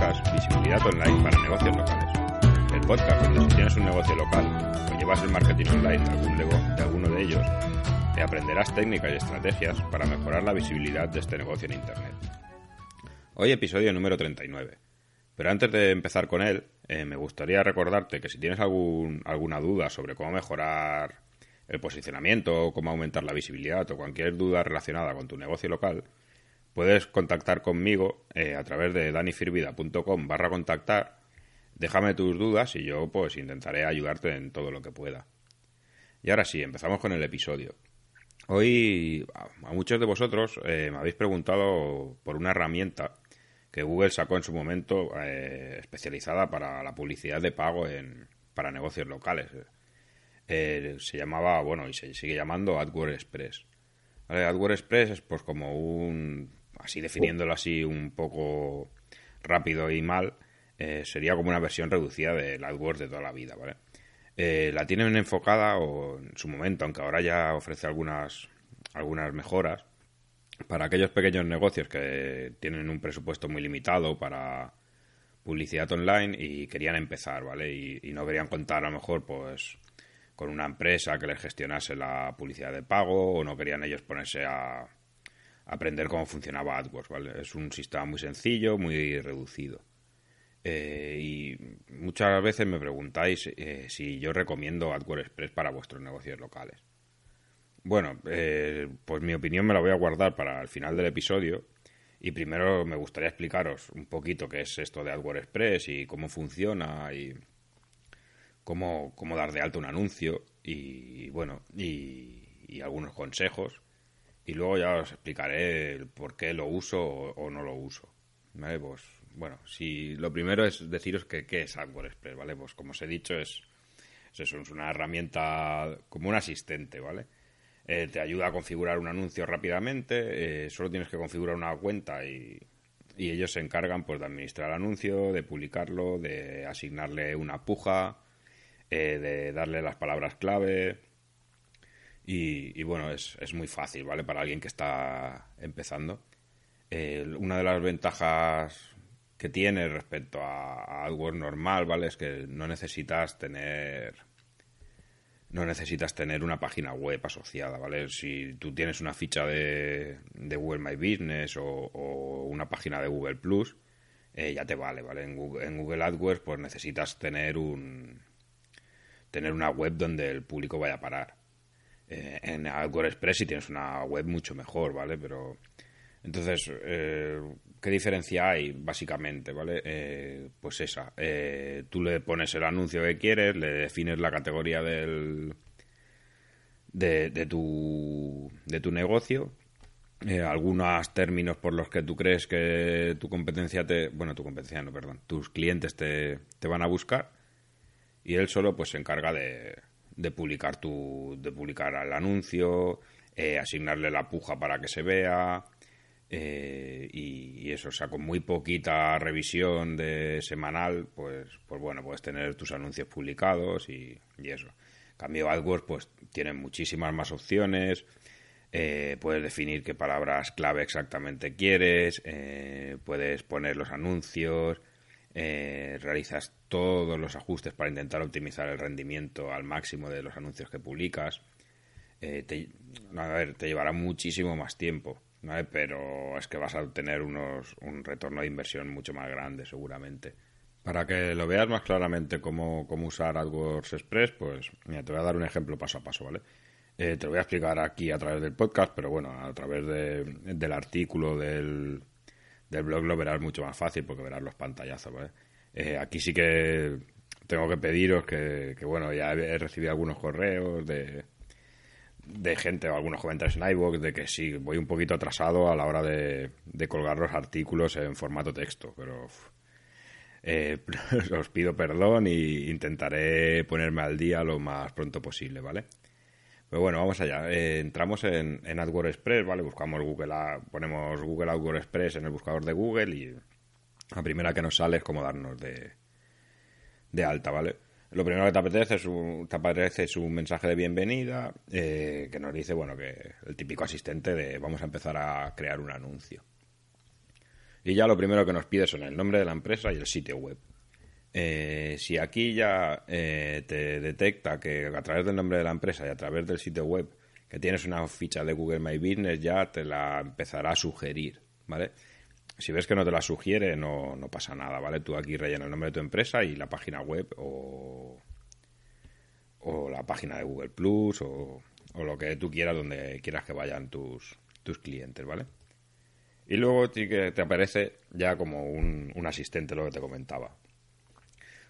Visibilidad Online para Negocios Locales. El podcast donde si tienes un negocio local o llevas el marketing online de, algún de alguno de ellos, te aprenderás técnicas y estrategias para mejorar la visibilidad de este negocio en Internet. Hoy episodio número 39. Pero antes de empezar con él, eh, me gustaría recordarte que si tienes algún, alguna duda sobre cómo mejorar el posicionamiento, cómo aumentar la visibilidad o cualquier duda relacionada con tu negocio local, puedes contactar conmigo eh, a través de danifirvida.com barra contactar. Déjame tus dudas y yo pues intentaré ayudarte en todo lo que pueda. Y ahora sí, empezamos con el episodio. Hoy a muchos de vosotros eh, me habéis preguntado por una herramienta que Google sacó en su momento eh, especializada para la publicidad de pago en, para negocios locales. Se llamaba, bueno, y se sigue llamando AdWords Express. ¿Vale? AdWords Express es pues como un, así definiéndolo así un poco rápido y mal, eh, sería como una versión reducida del AdWords de toda la vida, ¿vale? Eh, la tienen enfocada o en su momento, aunque ahora ya ofrece algunas, algunas mejoras, para aquellos pequeños negocios que tienen un presupuesto muy limitado para publicidad online y querían empezar, ¿vale? Y, no querían contar a lo mejor pues con una empresa que les gestionase la publicidad de pago o no querían ellos ponerse a aprender cómo funcionaba AdWords, ¿vale? Es un sistema muy sencillo, muy reducido. Eh, y muchas veces me preguntáis eh, si yo recomiendo AdWords Express para vuestros negocios locales. Bueno, eh, pues mi opinión me la voy a guardar para el final del episodio. Y primero me gustaría explicaros un poquito qué es esto de AdWords Express y cómo funciona y cómo, cómo dar de alta un anuncio y bueno, y algunos consejos. Y luego ya os explicaré el por qué lo uso o, no lo uso. ¿Vale? Pues bueno, si lo primero es deciros que qué es AdWords Express, ¿vale? Pues como os he dicho es, es es una herramienta como un asistente, ¿vale? Eh, te ayuda a configurar un anuncio rápidamente, eh, solo tienes que configurar una cuenta y, y ellos se encargan pues de administrar el anuncio, de publicarlo, de asignarle una puja, eh, de darle las palabras clave y, y bueno, es, es muy fácil, ¿vale? Para alguien que está empezando. Eh, una de las ventajas que tiene respecto a, a AdWords normal, ¿vale? Es que no necesitas tener no necesitas tener una página web asociada, ¿vale? Si tú tienes una ficha de, de Google My Business o, una página de Google Plus, eh, ya te vale, ¿vale? En Google, en Google AdWords, pues necesitas tener un tener una web donde el público vaya a parar. Eh, en AdWords Express sí tienes una web mucho mejor, ¿vale? Pero entonces, eh, ¿qué diferencia hay básicamente, vale? Eh, pues esa, eh, tú le pones el anuncio que quieres, le defines la categoría del de, de tu de tu negocio, eh, algunos términos por los que tú crees que tu competencia te, bueno, tu competencia no, perdón, tus clientes te, te van a buscar y él solo pues se encarga de, de publicar tu, de publicar el anuncio, eh, asignarle la puja para que se vea eh, y, eso, o sea, con muy poquita revisión de semanal, pues, pues bueno, puedes tener tus anuncios publicados y, y eso. En cambio, AdWords, pues tiene muchísimas más opciones. eh, puedes definir qué palabras clave exactamente quieres. eh, puedes poner los anuncios. Eh, realizas todos los ajustes para intentar optimizar el rendimiento al máximo de los anuncios que publicas. Eh, te, a ver, te llevará muchísimo más tiempo. ¿vale? Pero es que vas a obtener unos, un retorno de inversión mucho más grande, seguramente. Para que lo veas más claramente cómo, cómo usar AdWords Express, pues mira, te voy a dar un ejemplo paso a paso, ¿vale? Eh, te lo voy a explicar aquí a través del podcast, pero bueno, a través de, del artículo del, del blog lo verás mucho más fácil porque verás los pantallazos, ¿vale? Eh, aquí sí que tengo que pediros que, que, bueno, ya he recibido algunos correos de, de gente o algunos comentarios en iVoox de que sí, voy un poquito atrasado a la hora de, colgar los artículos en formato texto, pero eh, os pido perdón e intentaré ponerme al día lo más pronto posible, ¿vale? Pero bueno, vamos allá. Eh, entramos en, en AdWords Express, ¿vale? Buscamos Google, ponemos Google AdWords Express en el buscador de Google y la primera que nos sale es como darnos de, de alta, ¿vale? Lo primero que te apetece es un, te aparece es un mensaje de bienvenida eh, que nos dice, bueno, que el típico asistente de vamos a empezar a crear un anuncio. Y ya lo primero que nos pide son el nombre de la empresa y el sitio web. Eh, si aquí ya eh, te detecta que a través del nombre de la empresa y a través del sitio web que tienes una ficha de Google My Business, ya te la empezará a sugerir, ¿vale? Si ves que no te la sugiere, no, no pasa nada, ¿vale? Tú aquí rellena el nombre de tu empresa y la página web o, la página de Google Plus o, lo que tú quieras donde quieras que vayan tus, tus clientes, ¿vale? Y luego que te aparece ya como un asistente, lo que te comentaba.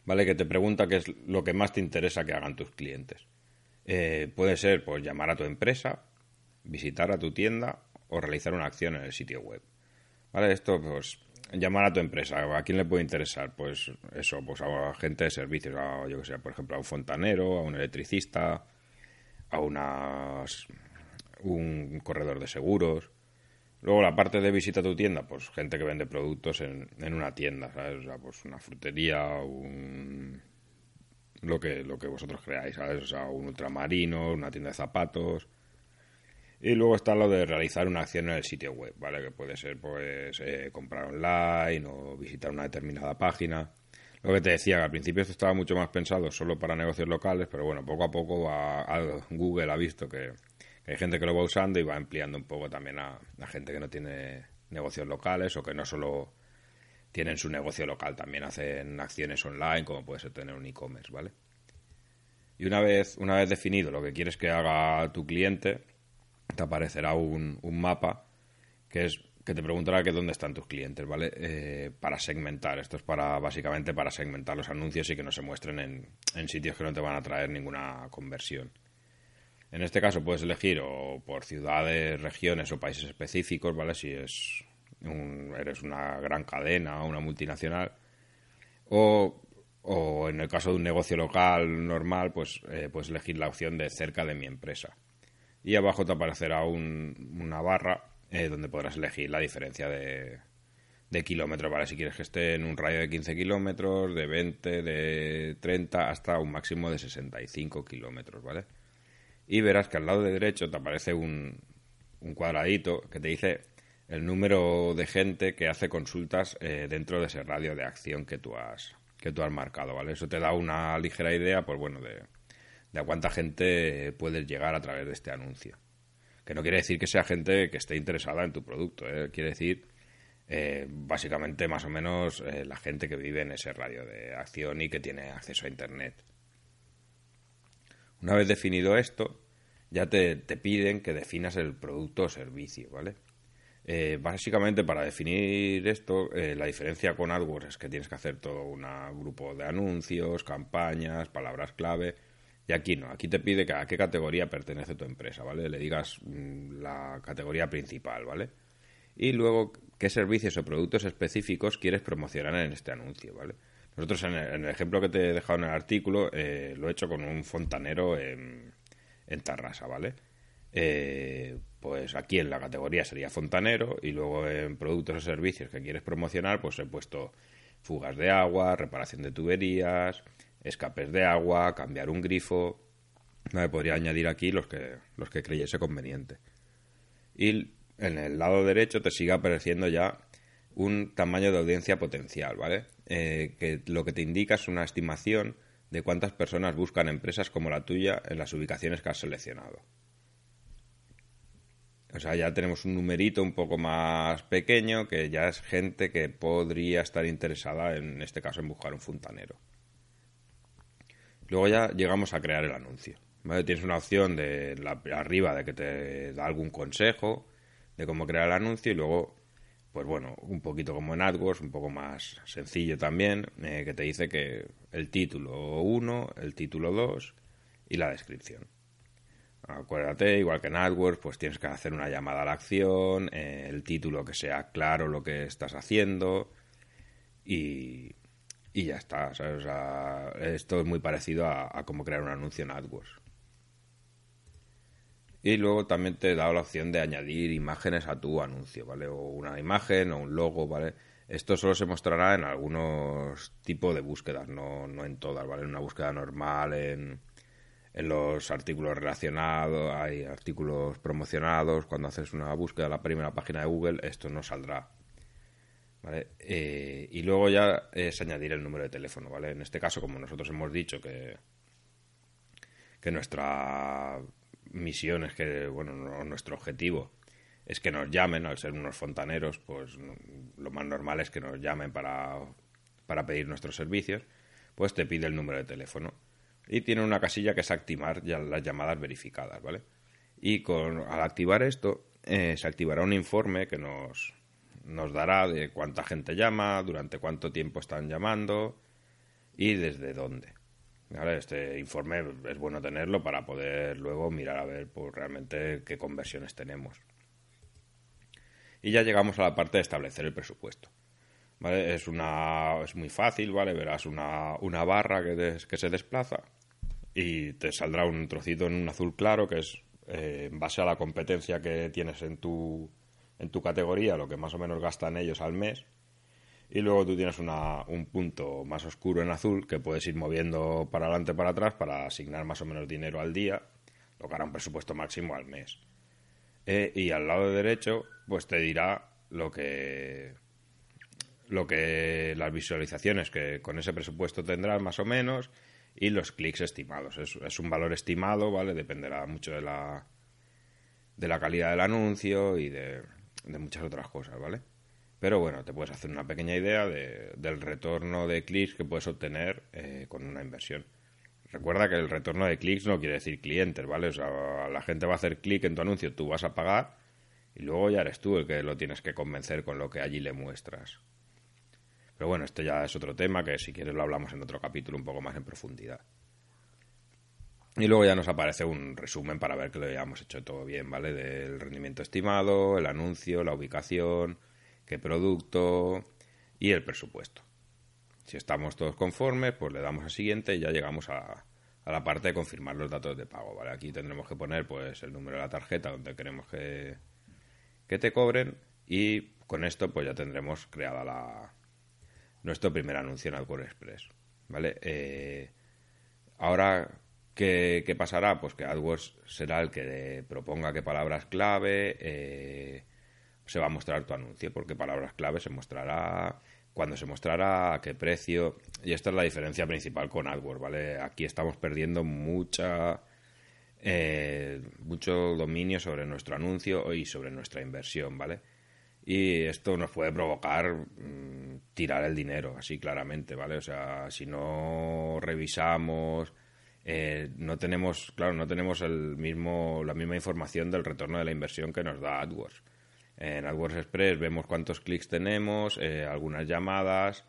¿Vale? Que te pregunta qué es lo que más te interesa que hagan tus clientes. Eh, puede ser, pues, llamar a tu empresa, visitar a tu tienda o realizar una acción en el sitio web. Vale, esto pues llamar a tu empresa, ¿a quién le puede interesar? Pues eso, pues a gente de servicios, a, yo que sé, por ejemplo, a un fontanero, a un electricista, a unas, un corredor de seguros. Luego la parte de visita a tu tienda, pues gente que vende productos en, en una tienda, ¿sabes? O sea, pues una frutería, un lo que lo que vosotros creáis, ¿sabes? O sea, un ultramarino, una tienda de zapatos, y luego está lo de realizar una acción en el sitio web, ¿vale? Que puede ser, pues, eh, comprar online o visitar una determinada página. Lo que te decía, que al principio esto estaba mucho más pensado solo para negocios locales, pero bueno, poco a poco Google ha visto que, hay gente que lo va usando y va ampliando un poco también a, a gente que no tiene negocios locales o que no solo tienen su negocio local, también hacen acciones online, como puede ser tener un e-commerce, ¿vale? Y una vez, una vez definido lo que quieres que haga tu cliente, te aparecerá un, mapa que es que te preguntará que dónde están tus clientes, ¿vale? Eh, para segmentar. Esto es para básicamente para segmentar los anuncios y que no se muestren en, en, sitios que no te van a traer ninguna conversión. En este caso puedes elegir o por ciudades, regiones o países específicos, ¿vale? Si es un, eres una gran cadena o una multinacional. O, o en el caso de un negocio local normal, pues eh, puedes elegir la opción de cerca de mi empresa y abajo te aparecerá una barra eh, donde podrás elegir la diferencia de, de kilómetros, ¿vale? Si quieres que esté en un radio de 15 kilómetros, de 20, de 30, hasta un máximo de 65 kilómetros, ¿vale? Y verás que al lado de derecho te aparece un, un cuadradito que te dice el número de gente que hace consultas eh, dentro de ese radio de acción que tú has que tú has marcado, ¿vale? Eso te da una ligera idea, pues bueno, de, de a cuánta gente puedes llegar a través de este anuncio. Que no quiere decir que sea gente que esté interesada en tu producto, ¿eh? quiere decir eh, básicamente más o menos eh, la gente que vive en ese radio de acción y que tiene acceso a Internet. Una vez definido esto, ya te, piden que definas el producto o servicio, ¿vale? básicamente para definir esto, la diferencia con AdWords es que tienes que hacer todo un grupo de anuncios, campañas, palabras clave y aquí no, aquí te pide que a qué categoría pertenece tu empresa, ¿vale? Le digas mm, la categoría principal, ¿vale? Y luego qué servicios o productos específicos quieres promocionar en este anuncio, ¿vale? Nosotros en el, ejemplo que te he dejado en el artículo eh, lo he hecho con un fontanero en, en Tarrasa, ¿vale? Eh, pues aquí en la categoría sería fontanero y luego en productos o servicios que quieres promocionar pues he puesto fugas de agua, reparación de tuberías, escapes de agua, cambiar un grifo. Me podría añadir aquí los que, los que creyese conveniente. Y en el lado derecho te sigue apareciendo ya un tamaño de audiencia potencial, ¿vale? Eh, que lo que te indica es una estimación de cuántas personas buscan empresas como la tuya en las ubicaciones que has seleccionado. O sea, ya tenemos un numerito un poco más pequeño que ya es gente que podría estar interesada, en este caso, en buscar un fontanero. Luego ya llegamos a crear el anuncio. Tienes una opción de arriba de que te da algún consejo de cómo crear el anuncio y luego, pues bueno, un poquito como en AdWords, un poco más sencillo también, eh, que te dice que el título 1, el título 2 y la descripción. Acuérdate, igual que en AdWords, pues tienes que hacer una llamada a la acción, eh, el título que sea claro lo que estás haciendo y, ya está. esto es muy parecido a, a cómo crear un anuncio en AdWords. Y luego también te da la opción de añadir imágenes a tu anuncio, ¿vale? O una imagen o un logo, ¿vale? Esto solo se mostrará en algunos tipos de búsquedas, no, no en todas, ¿vale? En una búsqueda normal, en, en los artículos relacionados, hay artículos promocionados. Cuando haces una búsqueda en la primera página de Google, esto no saldrá. ¿Vale? Eh, y luego ya es añadir el número de teléfono, ¿vale? En este caso, como nosotros hemos dicho que, que nuestra misión es que, bueno, nuestro objetivo es que nos llamen, al ser unos fontaneros, pues lo más normal es que nos llamen para, para pedir nuestros servicios, pues te pide el número de teléfono. Y tiene una casilla que es activar ya las llamadas verificadas, ¿vale? Y con, al activar esto, eh, se activará un informe que nos, nos dará de cuánta gente llama, durante cuánto tiempo están llamando y desde dónde. Este informe es bueno tenerlo para poder luego mirar a ver pues, realmente qué conversiones tenemos. Y ya llegamos a la parte de establecer el presupuesto. ¿Vale? Es, una, es muy fácil, ¿vale? Verás una, una barra que, que se desplaza y te saldrá un trocito en un azul claro que es eh, en base a la competencia que tienes en tu, en tu categoría, lo que más o menos gastan ellos al mes y luego tú tienes una, un punto más oscuro en azul que puedes ir moviendo para adelante para atrás para asignar más o menos dinero al día, lo que hará un presupuesto máximo al mes. Eh, y al lado derecho, pues te dirá lo que lo que las visualizaciones que con ese presupuesto tendrás más o menos y los clics estimados. Es, es un valor estimado, ¿vale? Dependerá mucho de la de la calidad del anuncio y de, de muchas otras cosas, ¿vale? Pero bueno, te puedes hacer una pequeña idea de, del retorno de clics que puedes obtener eh, con una inversión. Recuerda que el retorno de clics no quiere decir clientes, ¿vale? O sea, la gente va a hacer clic en tu anuncio, tú vas a pagar y luego ya eres tú el que lo tienes que convencer con lo que allí le muestras. Pero bueno, este ya es otro tema que si quieres lo hablamos en otro capítulo un poco más en profundidad. Y luego ya nos aparece un resumen para ver que lo hayamos hecho todo bien, ¿vale? Del rendimiento estimado, el anuncio, la ubicación, qué producto y el presupuesto. Si estamos todos conformes, pues le damos a siguiente y ya llegamos a, la parte de confirmar los datos de pago. ¿vale? Aquí tendremos que poner pues el número de la tarjeta donde queremos que, te cobren y con esto pues ya tendremos creada la, nuestro primer anuncio en AdWords Express. ¿vale? Eh, ahora, ¿qué, ¿qué, pasará? Pues que AdWords será el que proponga qué palabras clave, eh, se va a mostrar tu anuncio, porque palabras clave se mostrará, cuando se mostrará, a qué precio, y esta es la diferencia principal con AdWords, ¿vale? Aquí estamos perdiendo mucha, eh, mucho dominio sobre nuestro anuncio y sobre nuestra inversión, ¿vale? Y esto nos puede provocar mm, tirar el dinero, así claramente, ¿vale? O sea, si no revisamos, eh, no tenemos, claro, no tenemos el mismo, la misma información del retorno de la inversión que nos da AdWords. En AdWords Express vemos cuántos clics tenemos, eh, algunas llamadas,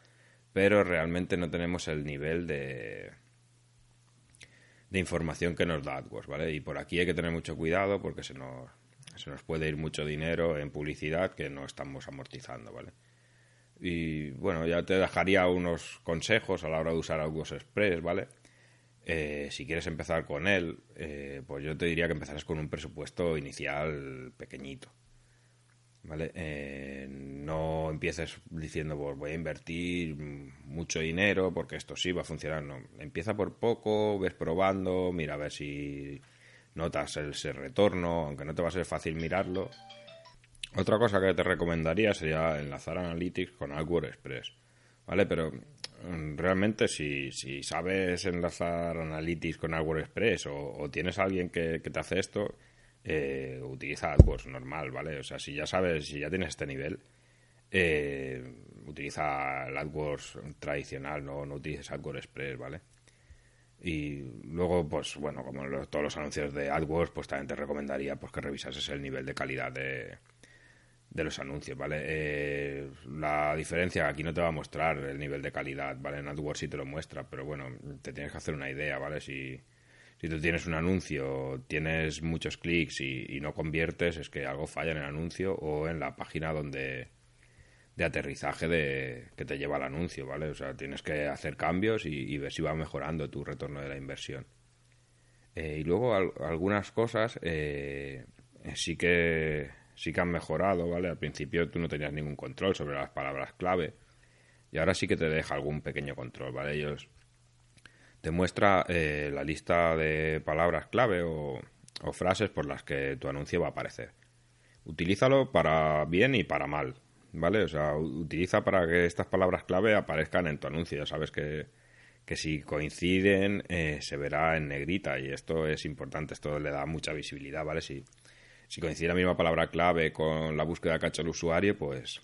pero realmente no tenemos el nivel de, de información que nos da AdWords, ¿vale? Y por aquí hay que tener mucho cuidado porque se nos, se nos puede ir mucho dinero en publicidad que no estamos amortizando, ¿vale? Y bueno, ya te dejaría unos consejos a la hora de usar AdWords Express, ¿vale? Eh, si quieres empezar con él, eh, pues yo te diría que empezaras con un presupuesto inicial pequeñito. ¿Vale? Eh, no empieces diciendo, pues voy a invertir mucho dinero porque esto sí va a funcionar. No, empieza por poco, ves probando, mira a ver si notas ese retorno, aunque no te va a ser fácil mirarlo. Otra cosa que te recomendaría sería enlazar Analytics con AdWords Express, ¿vale? Pero mm, realmente si, si sabes enlazar Analytics con AdWords Express o, o tienes a alguien que, que te hace esto, eh, utiliza AdWords normal, ¿vale? O sea, si ya sabes, si ya tienes este nivel, eh, utiliza el AdWords tradicional, no, no utilices AdWords Express, ¿vale? Y luego, pues bueno, como todos los anuncios de AdWords, pues también te recomendaría pues, que revisases el nivel de calidad de, de los anuncios, ¿vale? Eh, la diferencia aquí no te va a mostrar el nivel de calidad, ¿vale? En AdWords sí te lo muestra, pero bueno, te tienes que hacer una idea, ¿vale? Si, Si tú tienes un anuncio, tienes muchos clics y, no conviertes, es que algo falla en el anuncio o en la página donde de aterrizaje de que te lleva el anuncio, ¿vale? O sea, tienes que hacer cambios y, ver si va mejorando tu retorno de la inversión. Eh, y luego algunas cosas eh, sí que sí que han mejorado, ¿vale? Al principio tú no tenías ningún control sobre las palabras clave y ahora sí que te deja algún pequeño control, ¿vale? Ellos te muestra eh, la lista de palabras clave o, o frases por las que tu anuncio va a aparecer. Utilízalo para bien y para mal, ¿vale? O sea, utiliza para que estas palabras clave aparezcan en tu anuncio. Ya sabes que, que si coinciden eh, se verá en negrita y esto es importante, esto le da mucha visibilidad, ¿vale? Si, si coincide la misma palabra clave con la búsqueda que ha hecho el usuario, pues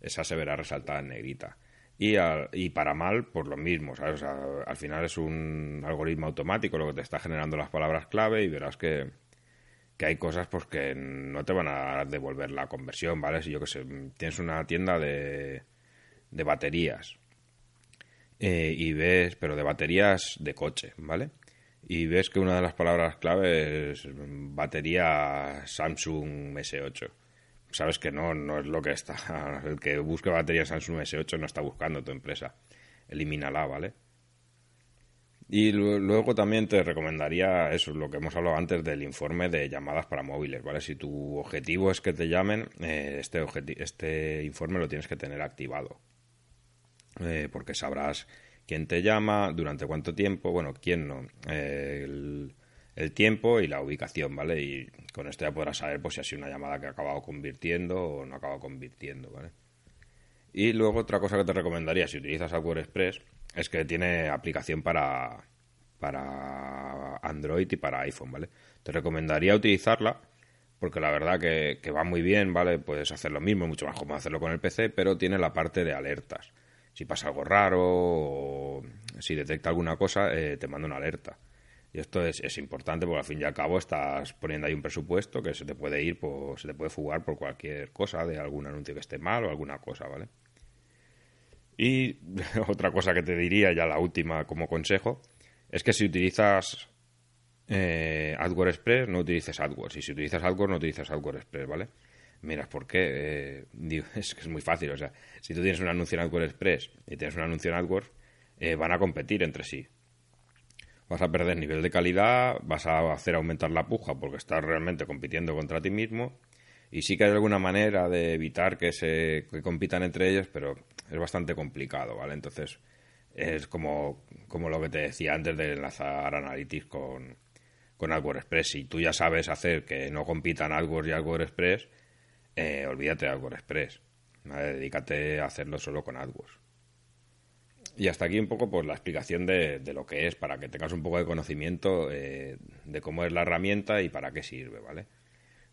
esa se verá resaltada en negrita. Y, y para mal, por lo mismo, ¿sabes? al final es un algoritmo automático lo que te está generando las palabras clave y verás que, que hay cosas pues que no te van a devolver la conversión, ¿vale? Si yo que sé, tienes una tienda de, de baterías eh, y ves, pero de baterías de coche, ¿vale? y ves que una de las palabras clave es batería Samsung S8. Sabes que no, no es lo que está. El que busque batería Samsung S8 no está buscando tu empresa. Elimínala, ¿vale? Y luego también te recomendaría eso, lo que hemos hablado antes del informe de llamadas para móviles, ¿vale? Si tu objetivo es que te llamen, eh, este, este informe lo tienes que tener activado. Eh, porque sabrás quién te llama, durante cuánto tiempo, bueno, quién no, el, tiempo y la ubicación, ¿vale? Y con esto ya podrás saber pues, si ha sido una llamada que ha acabado convirtiendo o no ha acabado convirtiendo, ¿vale? Y luego otra cosa que te recomendaría si utilizas Aware Express es que tiene aplicación para, para Android y para iPhone, ¿vale? Te recomendaría utilizarla porque la verdad que, que va muy bien, ¿vale? Puedes hacer lo mismo, mucho más cómodo hacerlo con el PC, pero tiene la parte de alertas si pasa algo raro o si detecta alguna cosa, eh, te manda una alerta. Esto es, es, importante porque al fin y al cabo estás poniendo ahí un presupuesto que se te puede ir, por, se te puede fugar por cualquier cosa, de algún anuncio que esté mal o alguna cosa, ¿vale? Y otra cosa que te diría, ya la última como consejo, es que si utilizas eh, AdWords Express, no utilices AdWords. Y si utilizas AdWords, no utilices AdWords Express, ¿vale? Miras, ¿por qué? Eh, es que es muy fácil. O sea, si tú tienes un anuncio en AdWords Express y tienes un anuncio en AdWords, eh, van a competir entre sí. Vas a perder nivel de calidad, vas a hacer aumentar la puja porque estás realmente compitiendo contra ti mismo. Y sí que hay alguna manera de evitar que se compitan entre ellos, pero es bastante complicado, ¿vale? Entonces, es como, como lo que te decía antes de enlazar Analytics con, con AdWords Express. Si tú ya sabes hacer que no compitan AdWords y AdWords Express, eh, olvídate de AdWords Express. Dedícate a hacerlo solo con AdWords. Y hasta aquí un poco pues la explicación de, lo que es, para que tengas un poco de conocimiento eh, de cómo es la herramienta y para qué sirve, ¿vale?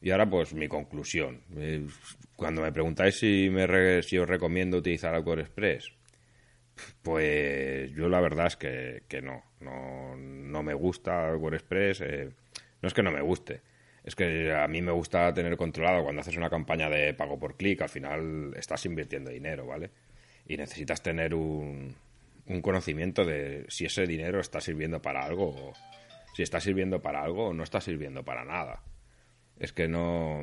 Y ahora pues mi conclusión. Eh, cuando me preguntáis si, me si os recomiendo utilizar AdWords Express, pues yo la verdad es que, no, no, no me gusta AdWords Express. no es que no me guste, es que a mí me gusta tener controlado cuando haces una campaña de pago por clic, al final estás invirtiendo dinero, ¿vale? Y necesitas tener un, un conocimiento de si ese dinero está sirviendo para algo o si está sirviendo para algo o no está sirviendo para nada. Es que no,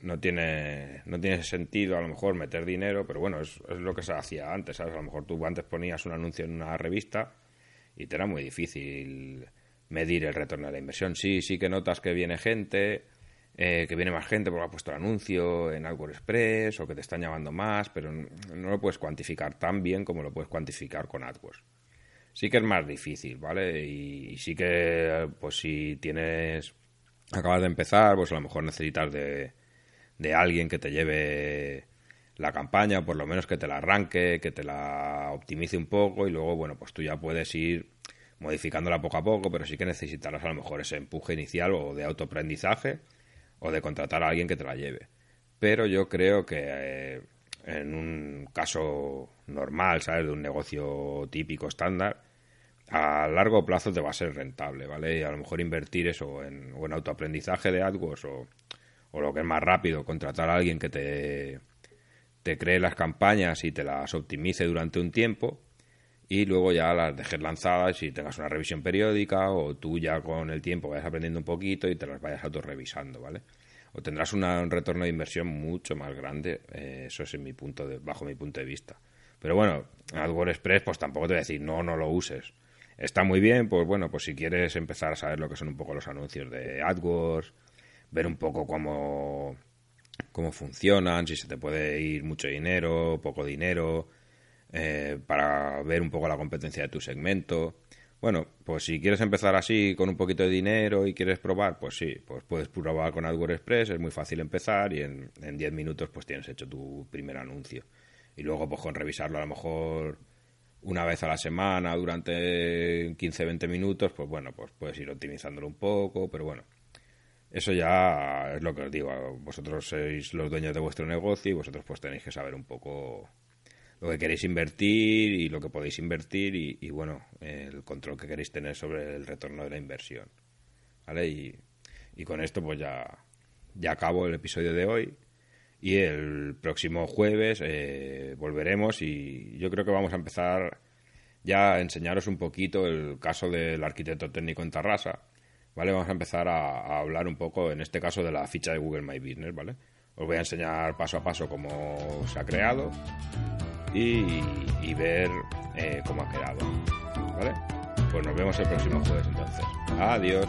no tiene no tiene sentido a lo mejor meter dinero, pero bueno, es, es lo que se hacía antes, ¿sabes? A lo mejor tú antes ponías un anuncio en una revista y te era muy difícil medir el retorno de la inversión. Sí, sí que notas que viene gente, eh, que viene más gente porque ha puesto el anuncio en AdWords Express o que te están llamando más, pero no lo puedes cuantificar tan bien como lo puedes cuantificar con AdWords. Sí que es más difícil, ¿vale? Y, sí que, pues si tienes, acabas de empezar, pues a lo mejor necesitas de, de alguien que te lleve la campaña, por lo menos que te la arranque, que te la optimice un poco y luego, bueno, pues tú ya puedes ir modificándola poco a poco, pero sí que necesitarás a lo mejor ese empuje inicial o de autoaprendizaje o de contratar a alguien que te la lleve. Pero yo creo que eh, en un caso normal, ¿sabes? De un negocio típico estándar, a largo plazo te va a ser rentable, ¿vale? Y a lo mejor invertir eso en, o en autoaprendizaje de AdWords o, o lo que es más rápido, contratar a alguien que te, te cree las campañas y te las optimice durante un tiempo y luego ya las dejes lanzadas y tengas una revisión periódica o tú ya con el tiempo vayas aprendiendo un poquito y te las vayas autorrevisando, ¿vale? O tendrás un retorno de inversión mucho más grande, eh, eso es en mi punto de, bajo mi punto de vista. Pero bueno, AdWords Express pues tampoco te voy a decir no, no lo uses. Está muy bien, pues bueno, pues si quieres empezar a saber lo que son un poco los anuncios de AdWords, ver un poco cómo, cómo funcionan, si se te puede ir mucho dinero, poco dinero, eh, para ver un poco la competencia de tu segmento. Bueno, pues si quieres empezar así con un poquito de dinero y quieres probar, pues sí, pues puedes probar con AdWords Express, es muy fácil empezar y en, en 10 minutos pues tienes hecho tu primer anuncio. Y luego pues con revisarlo a lo mejor una vez a la semana durante 15-20 minutos, pues bueno, pues puedes ir optimizándolo un poco, pero bueno, eso ya es lo que os digo, vosotros sois los dueños de vuestro negocio y vosotros pues tenéis que saber un poco lo que queréis invertir y lo que podéis invertir y, bueno, el control que queréis tener sobre el retorno de la inversión. Y con esto pues ya, ya acabo el episodio de hoy y el próximo jueves eh, volveremos y yo creo que vamos a empezar ya a enseñaros un poquito el caso del arquitecto técnico en Tarrasa. ¿Vale? Vamos a empezar a hablar un poco, en este caso, de la ficha de Google My Business, ¿vale? Os voy a enseñar paso a paso cómo se ha creado y, ver eh, cómo ha quedado. ¿Vale? Pues nos vemos el próximo jueves entonces. Adiós.